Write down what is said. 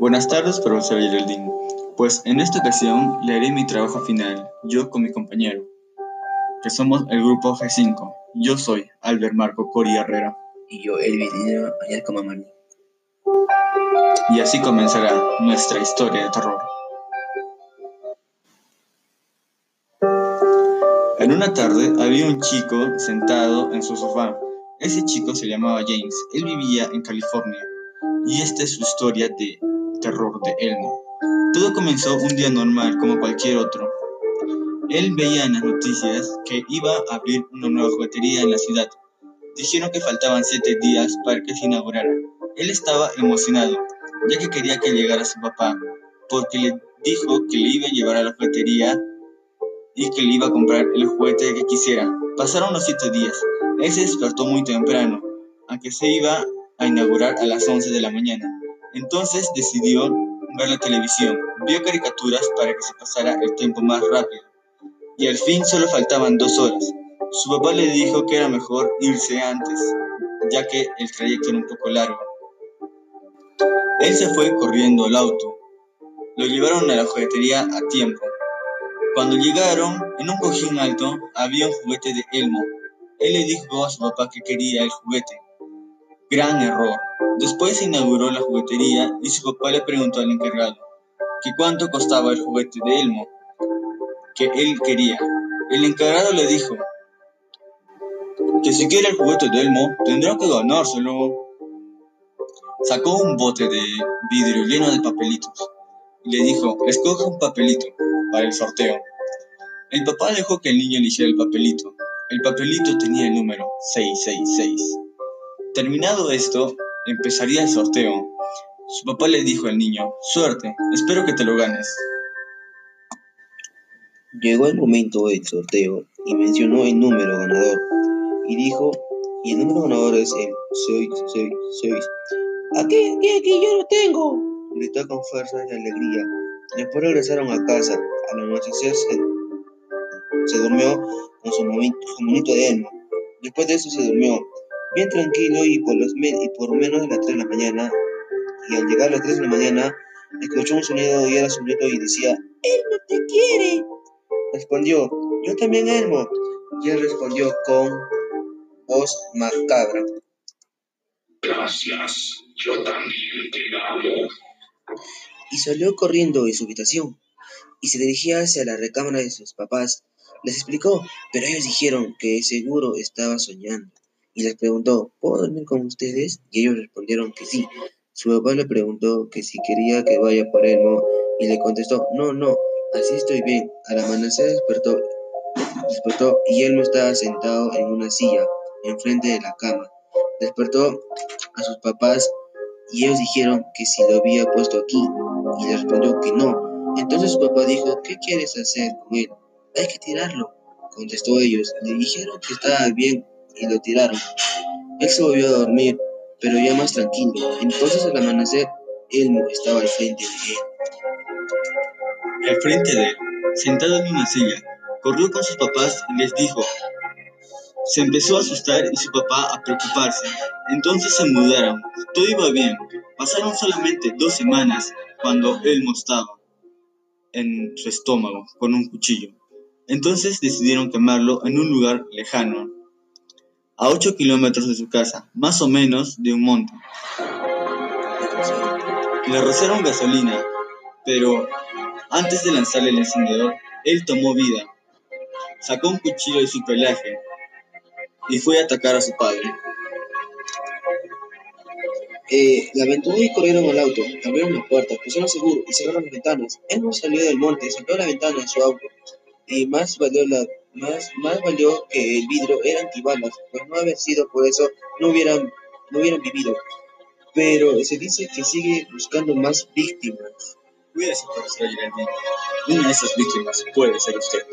Buenas tardes, profesor Geraldine. Pues en esta ocasión le haré mi trabajo final, yo con mi compañero, que somos el grupo G5. Yo soy Albert Marco Cori Herrera. Y yo, Elvis Dinero Ayalco Mamani. Y así comenzará nuestra historia de terror. En una tarde había un chico sentado en su sofá. Ese chico se llamaba James. Él vivía en California. Y esta es su historia de terror de Elmo. Todo comenzó un día normal como cualquier otro. Él veía en las noticias que iba a abrir una nueva juguetería en la ciudad. Dijeron que faltaban siete días para que se inaugurara. Él estaba emocionado, ya que quería que llegara su papá, porque le dijo que le iba a llevar a la juguetería y que le iba a comprar el juguete que quisiera. Pasaron los siete días. Él se despertó muy temprano, aunque se iba a inaugurar a las 11 de la mañana. Entonces decidió ver la televisión, vio caricaturas para que se pasara el tiempo más rápido. Y al fin solo faltaban dos horas. Su papá le dijo que era mejor irse antes, ya que el trayecto era un poco largo. Él se fue corriendo al auto. Lo llevaron a la juguetería a tiempo. Cuando llegaron, en un cojín alto había un juguete de Elmo. Él le dijo a su papá que quería el juguete. Gran error. Después se inauguró la juguetería y su papá le preguntó al encargado que cuánto costaba el juguete de Elmo que él quería. El encargado le dijo que si quiere el juguete de Elmo tendrá que ganárselo. Sacó un bote de vidrio lleno de papelitos y le dijo, escoge un papelito para el sorteo. El papá dejó que el niño eligiera el papelito. El papelito tenía el número 666. Terminado esto, empezaría el sorteo. Su papá le dijo al niño, suerte, espero que te lo ganes. Llegó el momento del sorteo y mencionó el número ganador y dijo, y el número ganador es el 666. Aquí, aquí, aquí, yo lo tengo, gritó con fuerza y alegría. Después regresaron a casa. Al anochecer se, se durmió con su monito de Elmo. Después de eso se durmió bien tranquilo y por, los y por menos de las 3 de la mañana, y al llegar a las 3 de la mañana, escuchó un sonido y era su nieto y decía, Elmo te quiere. Respondió, yo también Elmo. Y él respondió con voz macabra. Gracias, yo también te amo. Y salió corriendo de su habitación y se dirigía hacia la recámara de sus papás. Les explicó, pero ellos dijeron que seguro estaba soñando y les preguntó, ¿puedo dormir con ustedes? Y ellos respondieron que sí. Su papá le preguntó que si quería que vaya por Elmo y le contestó, no, no, así estoy bien. Al amanecer despertó, despertó y Elmo estaba sentado en una silla enfrente de la cama. Despertó a sus papás y ellos dijeron que si lo había puesto aquí y le respondió que no. Entonces su papá dijo, ¿qué quieres hacer con él? Hay que tirarlo. Contestó ellos. Le dijeron que estaba bien y lo tiraron. Él se volvió a dormir, pero ya más tranquilo. Entonces al amanecer, Elmo estaba al frente de él. Al frente de él, sentado en una silla, corrió con sus papás y les dijo. Se empezó a asustar y su papá a preocuparse. Entonces se mudaron. Todo iba bien. Pasaron solamente dos semanas cuando Elmo estaba en su estómago con un cuchillo. Entonces decidieron quemarlo en un lugar lejano, a 8 kilómetros de su casa, más o menos de un monte. Le rociaron gasolina, pero antes de lanzarle el encendedor, él tomó vida. Sacó un cuchillo de su pelaje y fue a atacar a su padre. Eh, la aventuró y corrieron al auto, abrieron las puertas, pusieron seguro y cerraron las ventanas. Él no salió del monte, saltó la ventana de su auto y más valió la más, más valió que el vidrio era antibalas, pues no haber sido por eso no hubieran, no hubieran vivido. Pero se dice que sigue buscando más víctimas. Cuídese, profesor Geraldine. Una de esas víctimas puede ser usted.